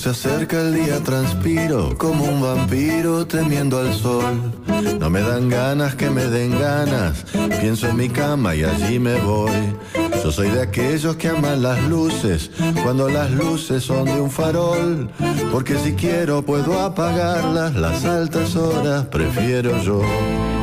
se acerca el día, transpiro como un vampiro temiendo al sol. No me dan ganas que me den ganas, pienso en mi cama y allí me voy. Yo soy de aquellos que aman las luces, cuando las luces son de un farol. Porque si quiero puedo apagarlas, las altas horas prefiero yo.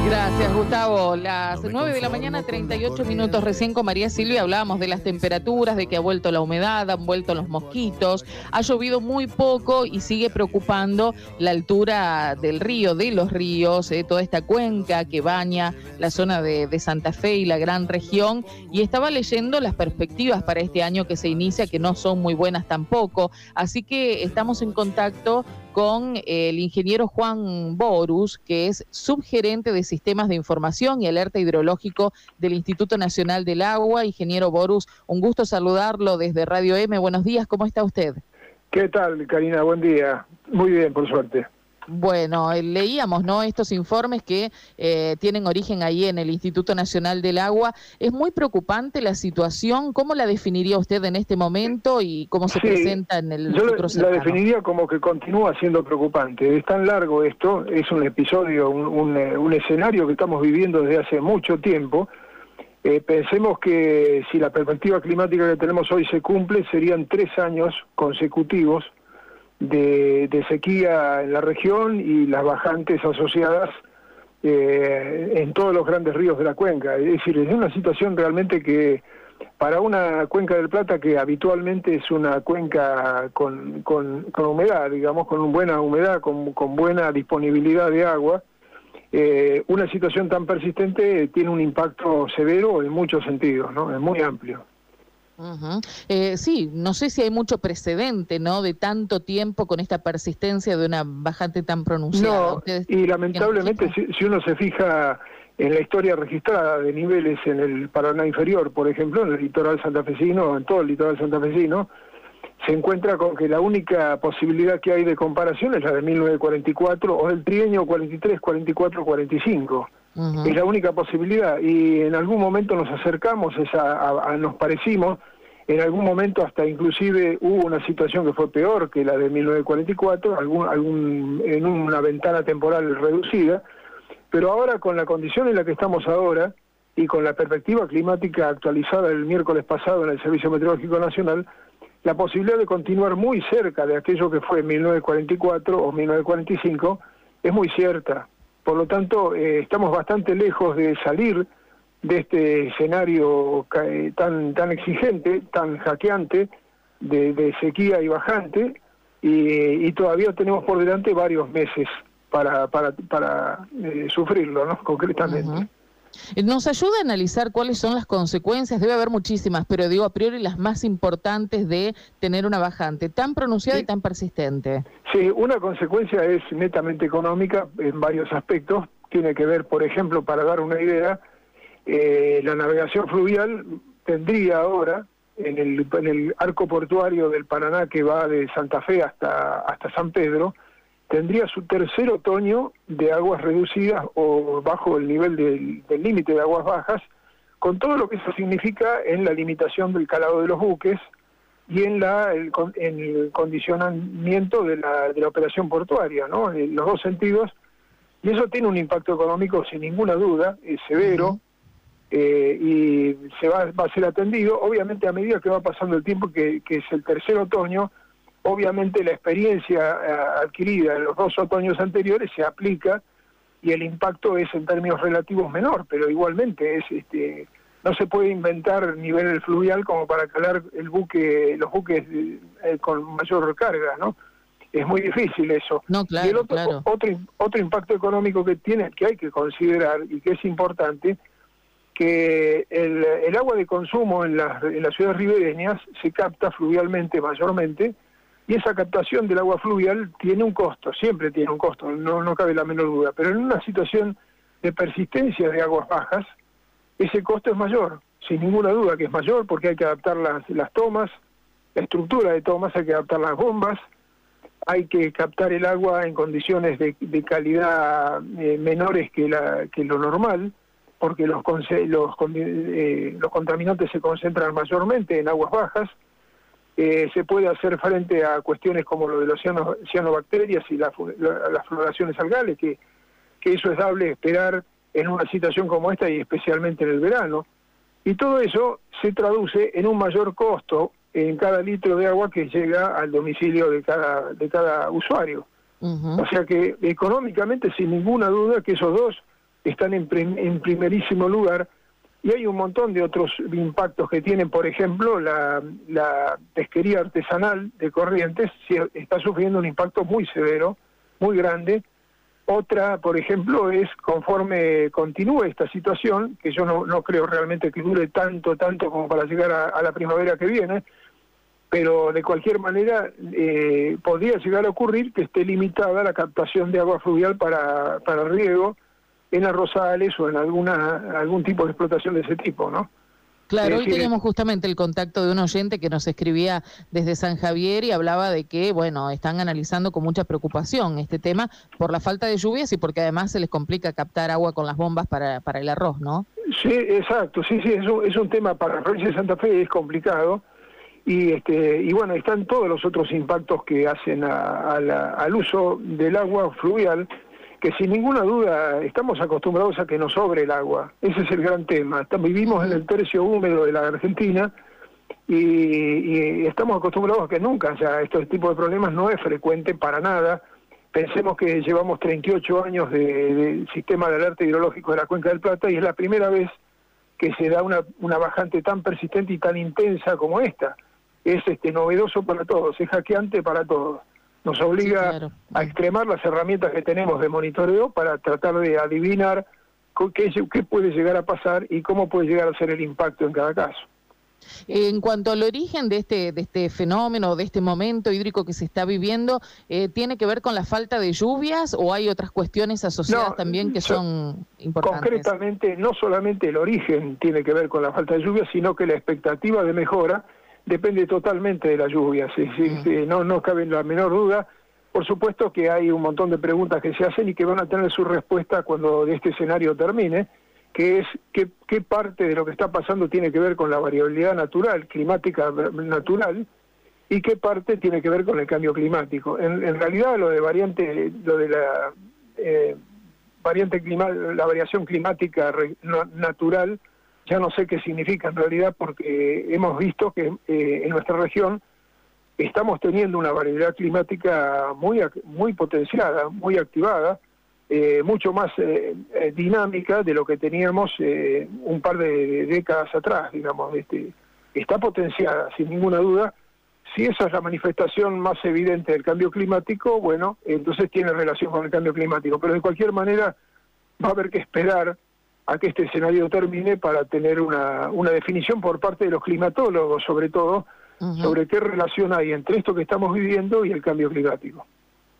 Gracias, Gustavo. Las 9 de la mañana, 38 minutos. Recién con María Silvia hablábamos de las temperaturas, de que ha vuelto la humedad, han vuelto los mosquitos. Ha llovido muy poco y sigue preocupando la altura del río, de los ríos, eh, toda esta cuenca que baña la zona de, de Santa Fe y la gran región. Y estaba leyendo las perspectivas para este año que se inicia, que no son muy buenas tampoco. Así que estamos en contacto con el ingeniero Juan Borus, que es subgerente de Sistemas de Información y Alerta Hidrológico del Instituto Nacional del Agua. Ingeniero Borus, un gusto saludarlo desde Radio M. Buenos días, ¿cómo está usted? ¿Qué tal, Karina? Buen día. Muy bien, por suerte. Bueno, eh, leíamos, ¿no? Estos informes que eh, tienen origen ahí en el Instituto Nacional del Agua. Es muy preocupante la situación. ¿Cómo la definiría usted en este momento y cómo se presenta en el yo la definiría como que continúa siendo preocupante. Es tan largo esto, es un episodio, un, un, escenario que estamos viviendo desde hace mucho tiempo. Eh, pensemos que si la perspectiva climática que tenemos hoy se cumple, serían tres años consecutivos de, sequía en la región y las bajantes asociadas eh, en todos los grandes ríos de la cuenca. Es decir, es una situación realmente que para una cuenca del Plata que habitualmente es una cuenca con, con, humedad, digamos, con buena humedad, con, con buena disponibilidad de agua, eh, una situación tan persistente tiene un impacto severo en muchos sentidos, ¿no? Es muy amplio eh, sí, no sé si hay mucho precedente, ¿no? De tanto tiempo con esta persistencia de una bajante tan pronunciada. No, y lamentablemente si, uno se fija en la historia registrada de niveles en el Paraná inferior, por ejemplo, en el litoral santafesino, en todo el litoral santafesino, se encuentra con que la única posibilidad que hay de comparación es la de 1944 o del trienio 43, 44, 45. Es la única posibilidad. Y en algún momento nos acercamos, a, nos parecimos, en algún momento hasta inclusive hubo una situación que fue peor que la de 1944, algún, algún, en una ventana temporal reducida, pero ahora con la condición en la que estamos ahora y con la perspectiva climática actualizada el miércoles pasado en el Servicio Meteorológico Nacional, la posibilidad de continuar muy cerca de aquello que fue 1944 o 1945 es muy cierta. Por lo tanto, eh, estamos bastante lejos de salir de este escenario eh, tan, tan exigente, tan hackeante, de, sequía y bajante, y, todavía tenemos por delante varios meses para, para, para eh, sufrirlo, ¿no? Concretamente. ¿Nos ayuda a analizar cuáles son las consecuencias? Debe haber muchísimas, pero digo a priori las más importantes de tener una bajante tan pronunciada y tan persistente. Sí, una consecuencia es netamente económica en varios aspectos. Tiene que ver, por ejemplo, para dar una idea, eh, la navegación fluvial tendría ahora en el, en el arco portuario del Paraná que va de Santa Fe hasta, hasta San Pedro, tendría su tercer otoño de aguas reducidas o bajo el nivel del límite de aguas bajas, con todo lo que eso significa en la limitación del calado de los buques y en, la, el, en el condicionamiento de la, de la operación portuaria, ¿no? en los dos sentidos. Y eso tiene un impacto económico sin ninguna duda, es severo, eh, y se va, va a ser atendido. Obviamente a medida que va pasando el tiempo, que, que es el tercer otoño, obviamente la experiencia eh, adquirida en los dos otoños anteriores se aplica y el impacto es en términos relativos menor, pero igualmente es este no se puede inventar nivel fluvial como para calar el buque los buques eh, con mayor carga, ¿no? Es muy difícil eso. No, claro, y el otro, otro, otro impacto económico que tiene que hay que considerar y que es importante que el, el agua de consumo en las, en las ciudades ribereñas se capta fluvialmente mayormente y esa captación del agua fluvial tiene un costo, siempre tiene un costo, no, cabe la menor duda, pero en una situación de persistencia de aguas bajas, ese costo es mayor, sin ninguna duda que es mayor porque hay que adaptar las, las tomas, la estructura de tomas, hay que adaptar las bombas, hay que captar el agua en condiciones de, de calidad eh, menores que, la, que lo normal, porque los, los, eh, los contaminantes se concentran mayormente en aguas bajas, eh, se puede hacer frente a cuestiones como lo de las cianobacterias y las floraciones algales, que, que eso es dable esperar en una situación como esta y especialmente en el verano. Y todo eso se traduce en un mayor costo en cada litro de agua que llega al domicilio de cada, de cada usuario. O sea que económicamente, sin ninguna duda, que esos dos están en, en primerísimo lugar y hay un montón de otros impactos que tienen, por ejemplo, la, pesquería artesanal de Corrientes está sufriendo un impacto muy severo, muy grande. Otra, por ejemplo, es conforme continúe esta situación, que yo no, no creo realmente que dure tanto, tanto como para llegar a, la primavera que viene, pero de cualquier manera eh, podría llegar a ocurrir que esté limitada la captación de agua fluvial para, para riego en arrozales o en alguna algún tipo de explotación de ese tipo, ¿no? Claro, hoy teníamos justamente el contacto de un oyente que nos escribía desde San Javier y hablaba de que, bueno, están analizando con mucha preocupación este tema por la falta de lluvias y porque además se les complica captar agua con las bombas para, para el arroz, ¿no? Sí, exacto, sí, sí, es un, es un tema para la provincia de Santa Fe, es complicado y este y bueno, están todos los otros impactos que hacen al uso del agua fluvial que sin ninguna duda estamos acostumbrados a que nos sobre el agua. Ese es el gran tema. vivimos en el tercio húmedo de la Argentina y, estamos acostumbrados a que nunca, sea, este tipo de problemas no es frecuente para nada. Pensemos que llevamos 38 años de, sistema de alerta hidrológico de la Cuenca del Plata y es la primera vez que se da una, una bajante tan persistente y tan intensa como esta. Es este novedoso para todos, es hackeante para todos nos obliga a extremar las herramientas que tenemos de monitoreo para tratar de adivinar qué, qué puede llegar a pasar y cómo puede llegar a ser el impacto en cada caso. En cuanto al origen de este, de este fenómeno, de este momento hídrico que se está viviendo, eh, ¿tiene que ver con la falta de lluvias o hay otras cuestiones asociadas también que son importantes? Concretamente, no solamente el origen tiene que ver con la falta de lluvias, sino que la expectativa de mejora depende totalmente de la lluvia, sí, sí, no, no cabe la menor duda. Por supuesto que hay un montón de preguntas que se hacen y que van a tener su respuesta cuando este escenario termine, que es qué, qué parte de lo que está pasando tiene que ver con la variabilidad natural, climática natural, y qué parte tiene que ver con el cambio climático. En, realidad lo de variante, lo de la eh, variante clima, la variación climática natural ya no sé qué significa en realidad porque hemos visto que eh, en nuestra región estamos teniendo una variedad climática muy, muy potenciada, muy activada, eh, mucho más eh, dinámica de lo que teníamos un par de, décadas atrás, digamos. Este, está potenciada, sin ninguna duda. Si esa es la manifestación más evidente del cambio climático, bueno, entonces tiene relación con el cambio climático. Pero de cualquier manera va a haber que esperar a que este escenario termine para tener una, una definición por parte de los climatólogos, sobre todo, sobre qué relación hay entre esto que estamos viviendo y el cambio climático.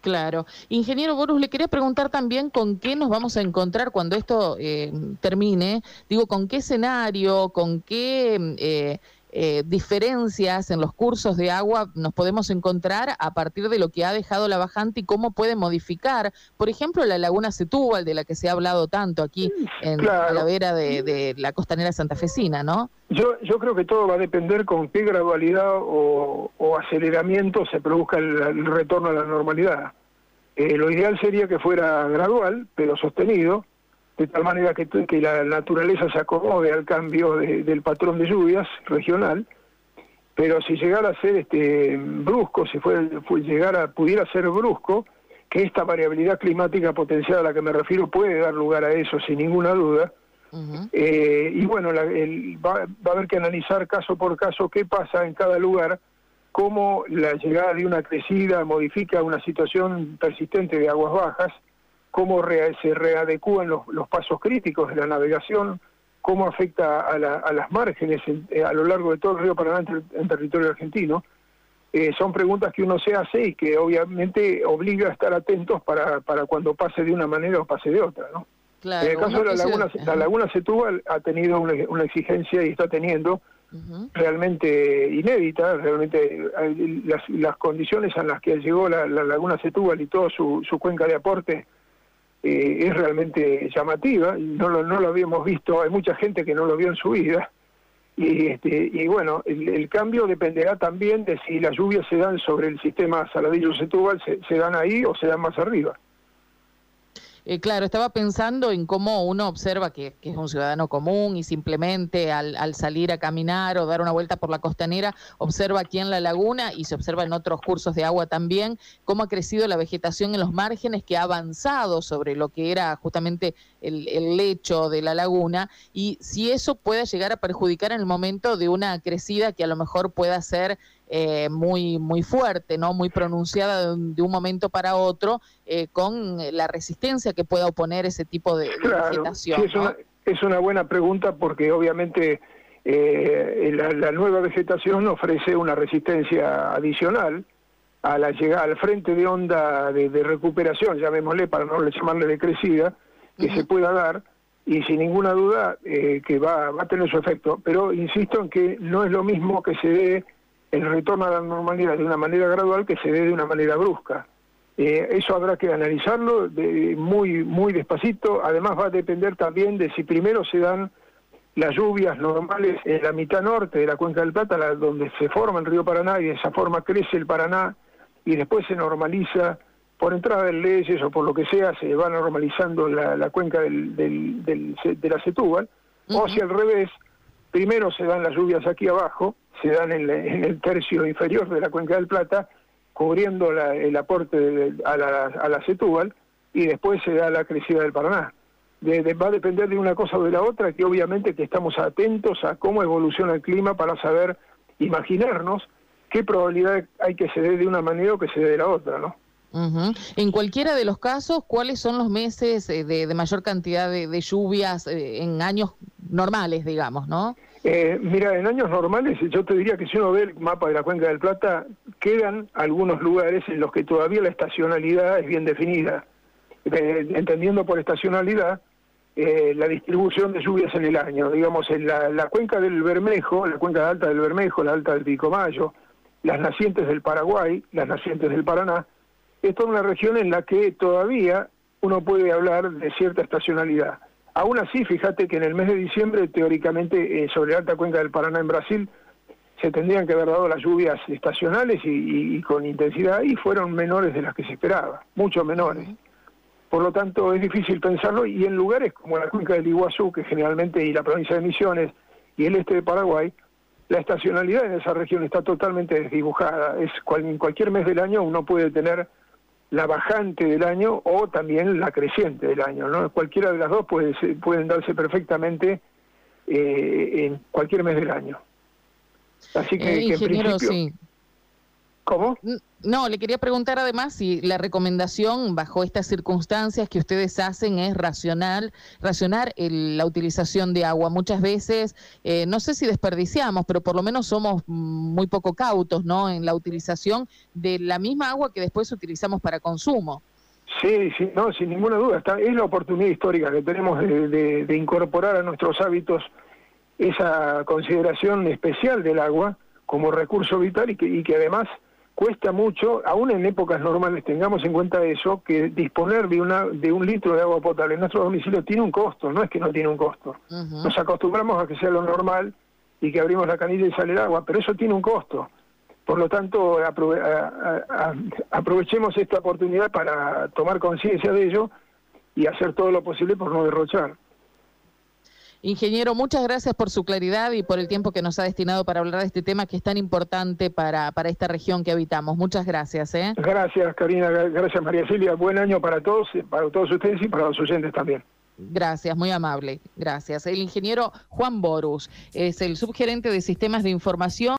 Claro. Ingeniero Borus, le quería preguntar también con qué nos vamos a encontrar cuando esto eh, termine. Digo, con qué escenario, con qué eh, eh, diferencias en los cursos de agua nos podemos encontrar a partir de lo que ha dejado la bajante y cómo puede modificar, por ejemplo, la laguna Setúbal, de la que se ha hablado tanto aquí en la vera de, la costanera santafesina, ¿no? Yo, yo creo que todo va a depender con qué gradualidad o, aceleramiento se produzca el, retorno a la normalidad. Eh, lo ideal sería que fuera gradual, pero sostenido, de tal manera que, que la naturaleza se acomode al cambio del patrón de lluvias regional, pero si llegara a ser este brusco, si fue, llegara, pudiera ser brusco, que esta variabilidad climática potencial a la que me refiero puede dar lugar a eso sin ninguna duda, eh, y bueno, va, va a haber que analizar caso por caso qué pasa en cada lugar, cómo la llegada de una crecida modifica una situación persistente de aguas bajas, cómo se readecúan los, los, pasos críticos de la navegación, cómo afecta a, las márgenes eh, a lo largo de todo el río Paraná en, territorio argentino. Eh, son preguntas que uno se hace y que obviamente obliga a estar atentos para, para cuando pase de una manera o pase de otra, ¿no? en el caso de la laguna, la laguna Setúbal ha tenido una, exigencia y está teniendo realmente inédita, realmente eh, las, las, condiciones en las que llegó la, laguna Setúbal y toda su, su cuenca de aporte eh, es realmente llamativa, no lo, no lo habíamos visto, hay mucha gente que no lo vio en su vida, Y, este, y bueno, el, cambio dependerá también de si las lluvias se dan sobre el sistema Saladillo-Setúbal, se, se dan ahí o se dan más arriba. Eh, claro, estaba pensando en cómo uno observa que, es un ciudadano común y simplemente al, salir a caminar o dar una vuelta por la costanera, observa aquí en la laguna y se observa en otros cursos de agua también, cómo ha crecido la vegetación en los márgenes, que ha avanzado sobre lo que era justamente el, el lecho de la laguna y si eso puede llegar a perjudicar en el momento de una crecida que a lo mejor pueda ser eh, muy, muy fuerte, ¿no? muy pronunciada de un, momento para otro, eh, con la resistencia que pueda oponer ese tipo de, vegetación. es, una, es, una, buena pregunta porque obviamente eh, la, nueva vegetación ofrece una resistencia adicional a la llegada al frente de onda de, recuperación, llamémosle para no llamarle de crecida, que se pueda dar y sin ninguna duda que va, va a tener su efecto. Pero insisto en que no es lo mismo que se dé el retorno a la normalidad de una manera gradual que se dé de una manera brusca. Eh, eso habrá que analizarlo de, muy, muy despacito. Además va a depender también de si primero se dan las lluvias normales en la mitad norte de la cuenca del Plata, donde se forma el río Paraná y de esa forma crece el Paraná y después se normaliza por entrada de leyes o por lo que sea, se va normalizando la, cuenca del, de la Setúbal, o si al revés, primero se dan las lluvias aquí abajo, se dan en, el tercio inferior de la cuenca del Plata, cubriendo el aporte a, la, a la Setúbal, y después se da la crecida del Paraná. va a depender de una cosa o de la otra, que obviamente que estamos atentos a cómo evoluciona el clima para saber, imaginarnos qué probabilidad hay que se dé de una manera o que se dé de la otra, ¿no? En cualquiera de los casos, ¿cuáles son los meses eh, de, mayor cantidad de, lluvias eh, en años normales, digamos, no? Eh, mira, en años normales yo te diría que si uno ve el mapa de la Cuenca del Plata, quedan algunos lugares en los que todavía la estacionalidad es bien definida. Eh, entendiendo por estacionalidad eh, la distribución de lluvias en el año. Digamos, en la, cuenca del Bermejo, la cuenca alta del Bermejo, la alta del Picomayo, las nacientes del Paraguay, las nacientes del Paraná, es toda una región en la que todavía uno puede hablar de cierta estacionalidad. Aún así, fíjate que en el mes de diciembre, teóricamente, eh, sobre la alta cuenca del Paraná en Brasil, se tendrían que haber dado las lluvias estacionales y, con intensidad y fueron menores de las que se esperaba, mucho menores. Por lo tanto, es difícil pensarlo y en lugares como la cuenca del Iguazú, que generalmente, y la provincia de Misiones y el este de Paraguay, la estacionalidad en esa región está totalmente desdibujada. Es en cualquier mes del año uno puede tener la bajante del año o también la creciente del año. ¿no? Cualquiera de las dos puede pueden darse perfectamente eh, en cualquier mes del año. Así que, eh, en principio... ¿Cómo? No, le quería preguntar además si la recomendación bajo estas circunstancias que ustedes hacen es racional, racionar la utilización de agua. Muchas veces, eh, no sé si desperdiciamos, pero por lo menos somos muy poco cautos, ¿no? En la utilización de la misma agua que después utilizamos para consumo. Sí, sí, no, sin ninguna duda. Está, es la oportunidad histórica que tenemos de, incorporar a nuestros hábitos esa consideración especial del agua como recurso vital y que, y que además cuesta mucho, aún en épocas normales, tengamos en cuenta eso, que disponer de, una, de un litro de agua potable en nuestro domicilio tiene un costo, no es que no tiene un costo. Nos acostumbramos a que sea lo normal y que abrimos la canilla y sale el agua, pero eso tiene un costo. Por lo tanto, aprovechemos esta oportunidad para tomar conciencia de ello y hacer todo lo posible por no derrochar. Ingeniero, muchas gracias por su claridad y por el tiempo que nos ha destinado para hablar de este tema que es tan importante para, para esta región que habitamos. Muchas gracias. ¿eh? Gracias, Karina. Gracias, María Silvia. Buen año para todos, para todos ustedes y para los oyentes también. Gracias, muy amable. Gracias. El ingeniero Juan Borus es el subgerente de sistemas de información.